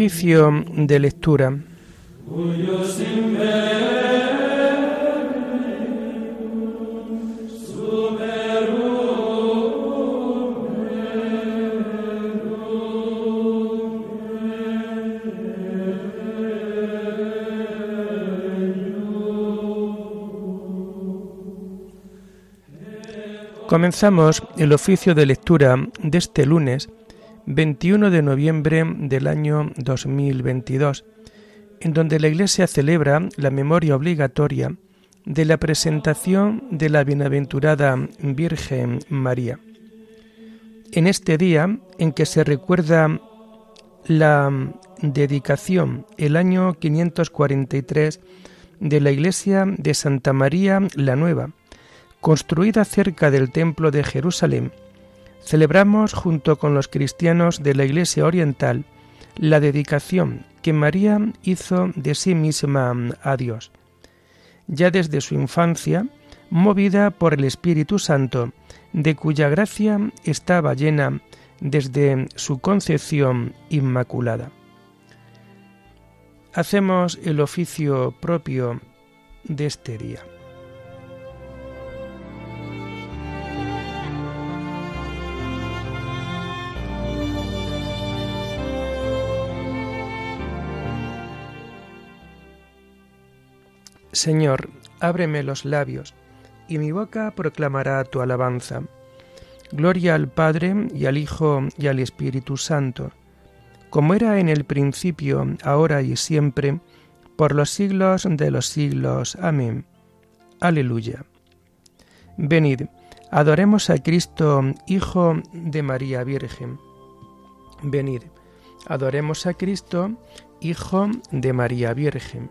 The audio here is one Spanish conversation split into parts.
Oficio de lectura. Comenzamos el oficio de lectura de este lunes 21 de noviembre del año 2022, en donde la Iglesia celebra la memoria obligatoria de la presentación de la bienaventurada Virgen María. En este día en que se recuerda la dedicación, el año 543, de la iglesia de Santa María la Nueva, construida cerca del Templo de Jerusalén, celebramos junto con los cristianos de la Iglesia Oriental la dedicación que María hizo de sí misma a Dios. Ya desde su infancia, movida por el Espíritu Santo, de cuya gracia estaba llena desde su concepción inmaculada. Hacemos el oficio propio de este día. Señor, ábreme los labios, y mi boca proclamará tu alabanza. Gloria al Padre y al Hijo y al Espíritu Santo, como era en el principio, ahora y siempre, por los siglos de los siglos. Amén. Aleluya. Venid, adoremos a Cristo, Hijo de María Virgen. Venid, adoremos a Cristo, Hijo de María Virgen.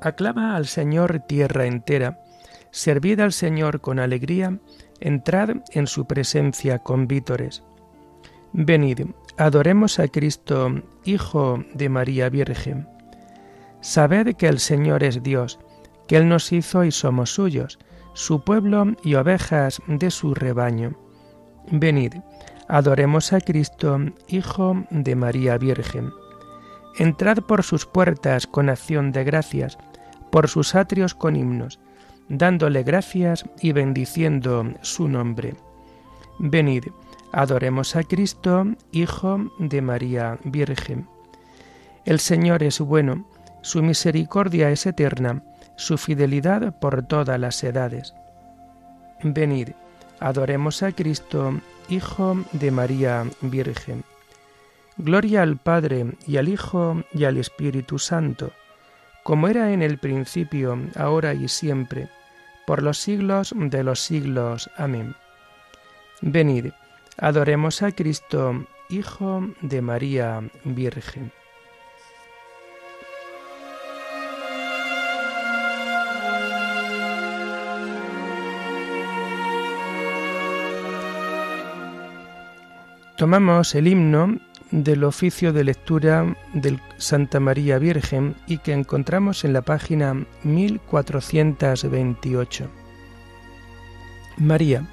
Aclama al Señor tierra entera, servid al Señor con alegría, entrad en su presencia con vítores. Venid, adoremos a Cristo, Hijo de María Virgen. Sabed que el Señor es Dios, que Él nos hizo y somos suyos, su pueblo y ovejas de su rebaño. Venid, adoremos a Cristo, Hijo de María Virgen. Entrad por sus puertas con acción de gracias, por sus atrios con himnos, dándole gracias y bendiciendo su nombre. Venid, adoremos a Cristo, Hijo de María Virgen. El Señor es bueno, su misericordia es eterna, su fidelidad por todas las edades. Venid, adoremos a Cristo, Hijo de María Virgen. Gloria al Padre y al Hijo y al Espíritu Santo como era en el principio, ahora y siempre, por los siglos de los siglos. Amén. Venid, adoremos a Cristo, Hijo de María Virgen. Tomamos el himno del oficio de lectura del Santa María Virgen y que encontramos en la página 1428. María,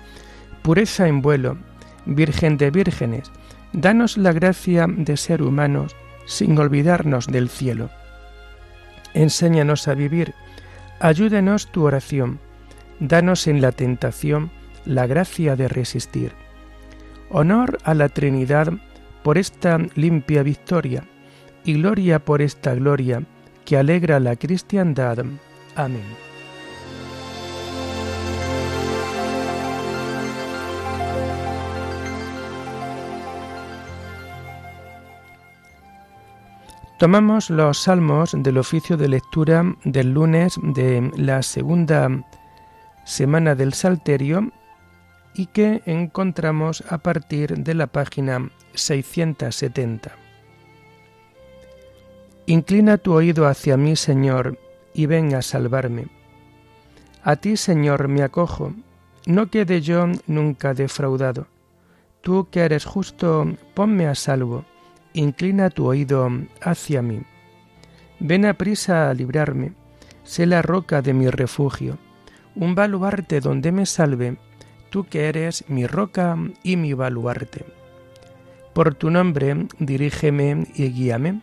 pureza en vuelo, Virgen de vírgenes, danos la gracia de ser humanos sin olvidarnos del cielo. Enséñanos a vivir, ayúdenos tu oración, danos en la tentación la gracia de resistir. Honor a la Trinidad por esta limpia victoria y gloria por esta gloria que alegra la cristiandad. Amén. Tomamos los salmos del oficio de lectura del lunes de la segunda semana del Salterio y que encontramos a partir de la página 670. Inclina tu oído hacia mí, Señor, y ven a salvarme. A ti, Señor, me acojo, no quede yo nunca defraudado. Tú que eres justo, ponme a salvo, inclina tu oído hacia mí. Ven a prisa a librarme, sé la roca de mi refugio, un baluarte donde me salve, tú que eres mi roca y mi baluarte Por tu nombre, dirígeme y guíame.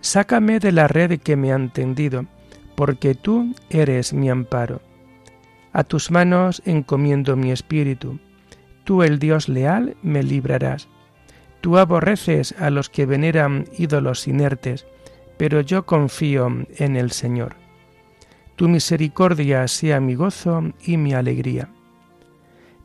Sácame de la red que me han tendido, porque tú eres mi amparo. A tus manos encomiendo mi espíritu. Tú, el Dios leal, me librarás. Tú aborreces a los que veneran ídolos inertes, pero yo confío en el Señor. Tu misericordia sea mi gozo y mi alegría.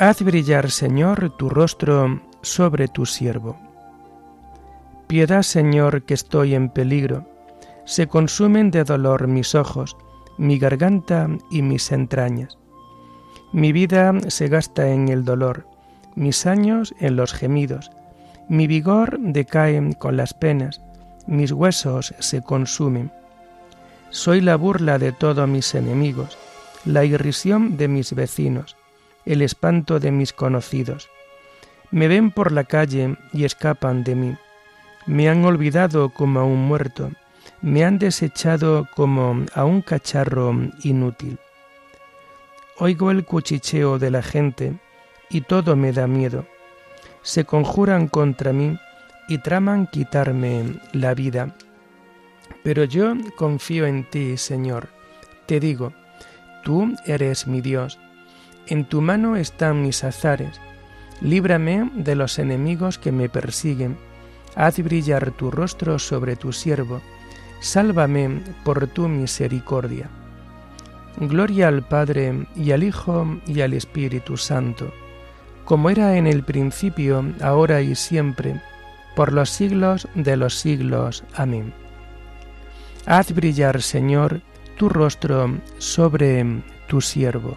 Haz brillar, Señor, tu rostro sobre tu siervo. Piedad, Señor, que estoy en peligro. Se consumen de dolor mis ojos, mi garganta y mis entrañas. Mi vida se gasta en el dolor, mis años en los gemidos. Mi vigor decae con las penas, mis huesos se consumen. Soy la burla de todos mis enemigos, la irrisión de mis vecinos el espanto de mis conocidos. Me ven por la calle y escapan de mí. Me han olvidado como a un muerto, me han desechado como a un cacharro inútil. Oigo el cuchicheo de la gente y todo me da miedo. Se conjuran contra mí y traman quitarme la vida. Pero yo confío en ti, Señor. Te digo, tú eres mi Dios en tu mano están mis azares. Líbrame de los enemigos que me persiguen. Haz brillar tu rostro sobre tu siervo. Sálvame por tu misericordia. Gloria al Padre y al Hijo y al Espíritu Santo, como era en el principio, ahora y siempre, por los siglos de los siglos. Amén. Haz brillar, Señor, tu rostro sobre tu siervo.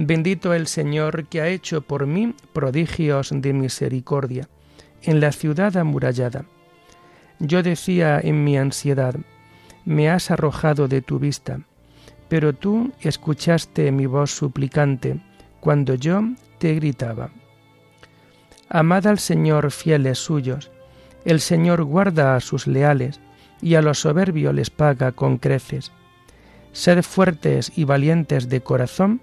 Bendito el Señor que ha hecho por mí prodigios de misericordia en la ciudad amurallada. Yo decía en mi ansiedad, me has arrojado de tu vista, pero tú escuchaste mi voz suplicante cuando yo te gritaba. Amad al Señor fieles suyos, el Señor guarda a sus leales y a los soberbios les paga con creces. Sed fuertes y valientes de corazón,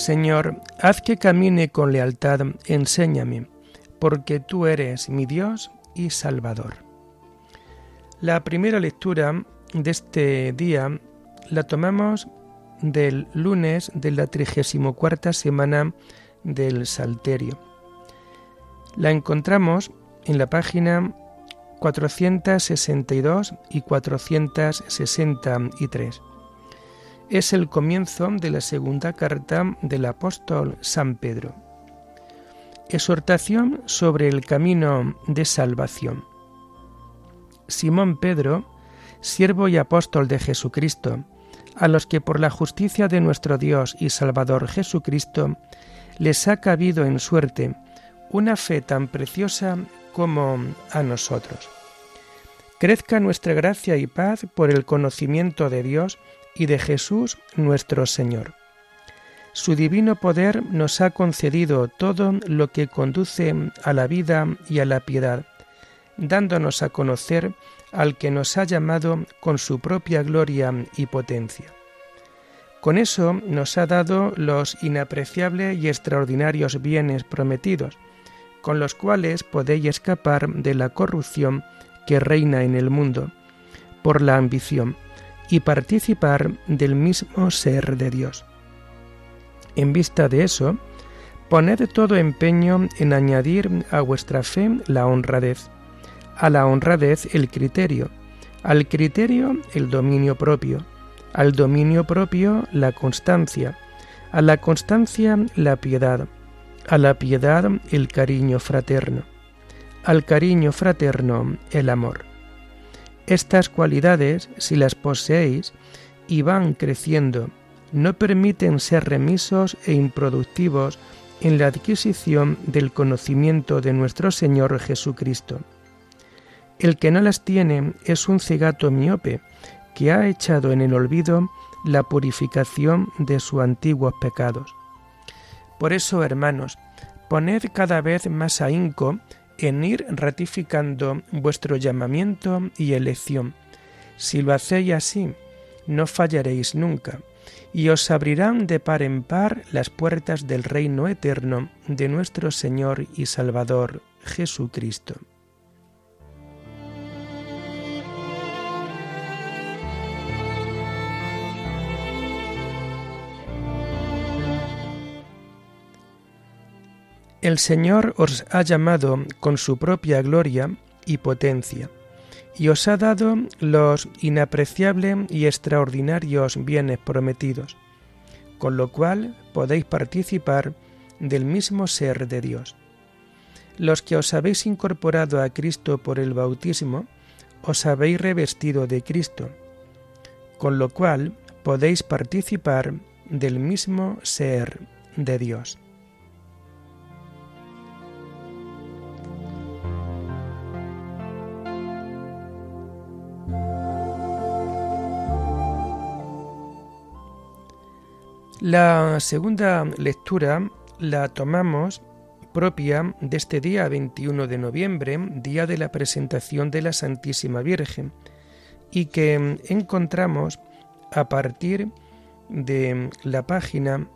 Señor, haz que camine con lealtad, enséñame, porque tú eres mi Dios y Salvador. La primera lectura de este día la tomamos del lunes de la 34 semana del Salterio. La encontramos en la página 462 y 463 es el comienzo de la segunda carta del apóstol San Pedro. Exhortación sobre el camino de salvación. Simón Pedro siervo y apóstol de Jesucristo, a los que por la justicia de nuestro Dios y Salvador Jesucristo les ha cabido en suerte una fe tan preciosa como a nosotros. Crezca nuestra gracia y paz por el conocimiento de Dios y de Jesús nuestro Señor. Su divino poder nos ha concedido todo lo que conduce a la vida y a la piedad, dándonos a conocer al que nos ha llamado con su propia gloria y potencia. Con eso nos ha dado los inapreciables y extraordinarios bienes prometidos, con los cuales podéis escapar de la corrupción que reina en el mundo, por la ambición, y participar del mismo ser de Dios. En vista de eso, poned todo empeño en añadir a vuestra fe la honradez, a la honradez el criterio, al criterio el dominio propio, al dominio propio la constancia, a la constancia la piedad, a la piedad el cariño fraterno, al cariño fraterno el amor. Estas cualidades, si las poseéis y van creciendo, no permiten ser remisos e improductivos en la adquisición del conocimiento de nuestro Señor Jesucristo. El que no las tiene es un cigato miope que ha echado en el olvido la purificación de sus antiguos pecados. Por eso, hermanos, poned cada vez más ahínco en ir ratificando vuestro llamamiento y elección. Si lo hacéis así, no fallaréis nunca, y os abrirán de par en par las puertas del reino eterno de nuestro Señor y Salvador Jesucristo. El Señor os ha llamado con su propia gloria y potencia, y os ha dado los inapreciables y extraordinarios bienes prometidos, con lo cual podéis participar del mismo ser de Dios. Los que os habéis incorporado a Cristo por el bautismo, os habéis revestido de Cristo, con lo cual podéis participar del mismo ser de Dios. La segunda lectura la tomamos propia de este día 21 de noviembre, día de la presentación de la Santísima Virgen, y que encontramos a partir de la página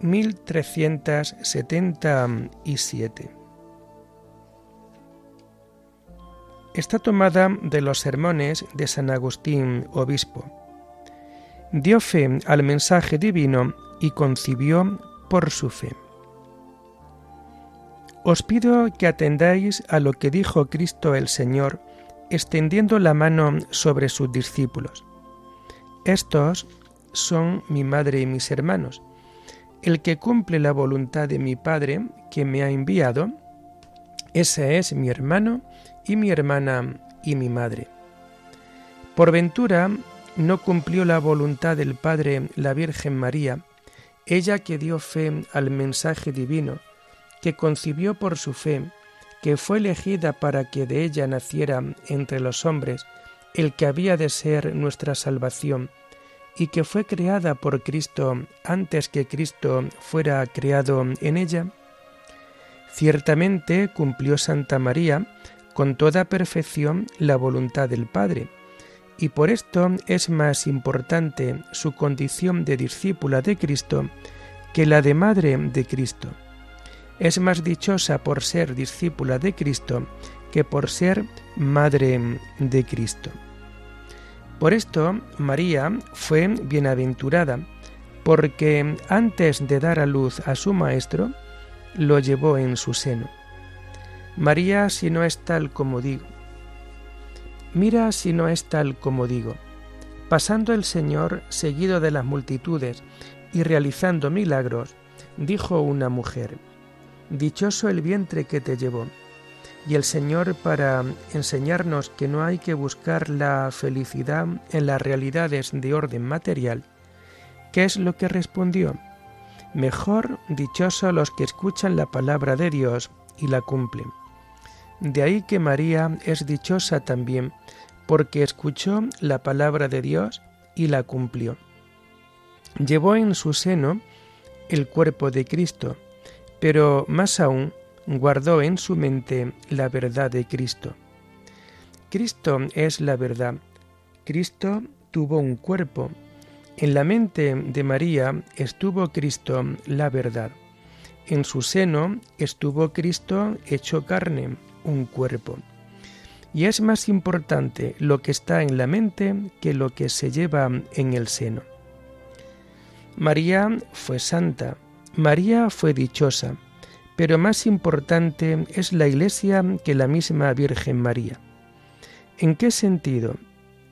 1377. Está tomada de los sermones de San Agustín, obispo dio fe al mensaje divino y concibió por su fe. Os pido que atendáis a lo que dijo Cristo el Señor, extendiendo la mano sobre sus discípulos. Estos son mi madre y mis hermanos. El que cumple la voluntad de mi Padre, que me ha enviado, ese es mi hermano y mi hermana y mi madre. Por ventura no cumplió la voluntad del Padre la Virgen María, ella que dio fe al mensaje divino, que concibió por su fe, que fue elegida para que de ella naciera entre los hombres el que había de ser nuestra salvación, y que fue creada por Cristo antes que Cristo fuera creado en ella? Ciertamente cumplió Santa María con toda perfección la voluntad del Padre, y por esto es más importante su condición de discípula de Cristo que la de madre de Cristo. Es más dichosa por ser discípula de Cristo que por ser madre de Cristo. Por esto María fue bienaventurada, porque antes de dar a luz a su Maestro, lo llevó en su seno. María, si no es tal como digo, Mira si no es tal como digo. Pasando el Señor, seguido de las multitudes y realizando milagros, dijo una mujer, Dichoso el vientre que te llevó. y el Señor para enseñarnos que no hay que buscar la felicidad en las realidades de orden material, ¿qué es lo que respondió? Mejor dichosos los que escuchan la palabra de Dios y la cumplen. De ahí que María es dichosa también, porque escuchó la palabra de Dios y la cumplió. Llevó en su seno el cuerpo de Cristo, pero más aún guardó en su mente la verdad de Cristo. Cristo es la verdad. Cristo tuvo un cuerpo. En la mente de María estuvo Cristo la verdad. En su seno estuvo Cristo hecho carne, un cuerpo. Y es más importante lo que está en la mente que lo que se lleva en el seno. María fue santa, María fue dichosa, pero más importante es la Iglesia que la misma Virgen María. ¿En qué sentido?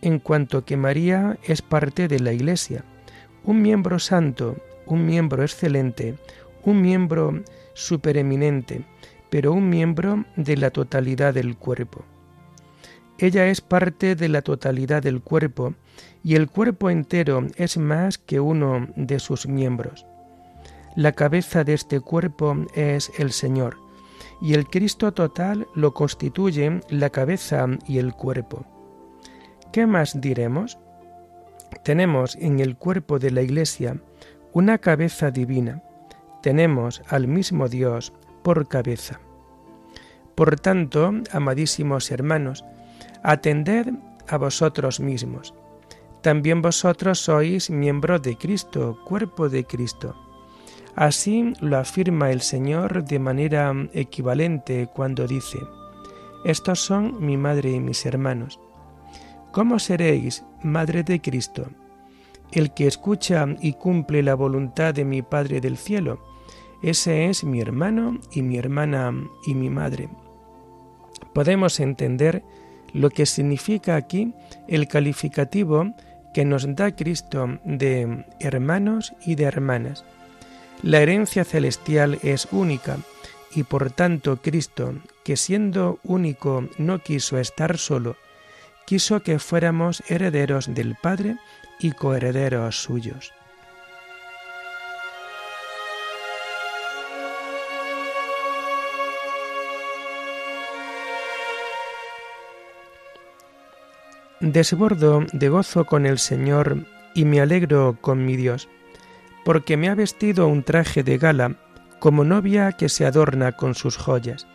En cuanto que María es parte de la Iglesia, un miembro santo, un miembro excelente, un miembro supereminente, pero un miembro de la totalidad del cuerpo. Ella es parte de la totalidad del cuerpo y el cuerpo entero es más que uno de sus miembros. La cabeza de este cuerpo es el Señor, y el Cristo total lo constituye la cabeza y el cuerpo. ¿Qué más diremos? Tenemos en el cuerpo de la Iglesia una cabeza divina, tenemos al mismo Dios por cabeza. Por tanto, amadísimos hermanos, atended a vosotros mismos. También vosotros sois miembros de Cristo, cuerpo de Cristo Así lo afirma el Señor de manera equivalente cuando dice, Estos son mi madre y mis hermanos. ¿Cómo seréis madre de Cristo? El que escucha y cumple la voluntad de mi Padre del cielo, ese es mi hermano y mi hermana y mi madre. Podemos entender lo que significa aquí el calificativo que nos da Cristo de hermanos y de hermanas. La herencia celestial es única y por tanto Cristo, que siendo único no quiso estar solo, quiso que fuéramos herederos del Padre y coherederos suyos. Desbordo de gozo con el Señor y me alegro con mi Dios porque me ha vestido un traje de gala, como novia que se adorna con sus joyas.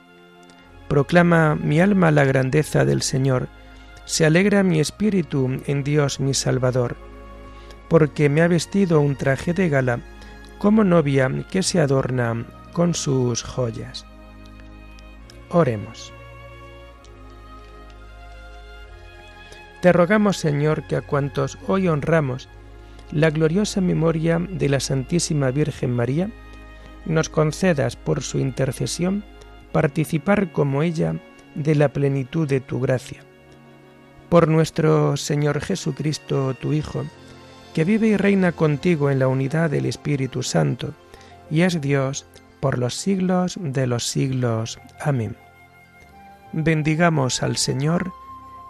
Proclama mi alma la grandeza del Señor, se alegra mi espíritu en Dios mi Salvador, porque me ha vestido un traje de gala, como novia que se adorna con sus joyas. Oremos. Te rogamos, Señor, que a cuantos hoy honramos la gloriosa memoria de la Santísima Virgen María, nos concedas por su intercesión participar como ella de la plenitud de tu gracia. Por nuestro Señor Jesucristo, tu Hijo, que vive y reina contigo en la unidad del Espíritu Santo, y es Dios por los siglos de los siglos. Amén. Bendigamos al Señor,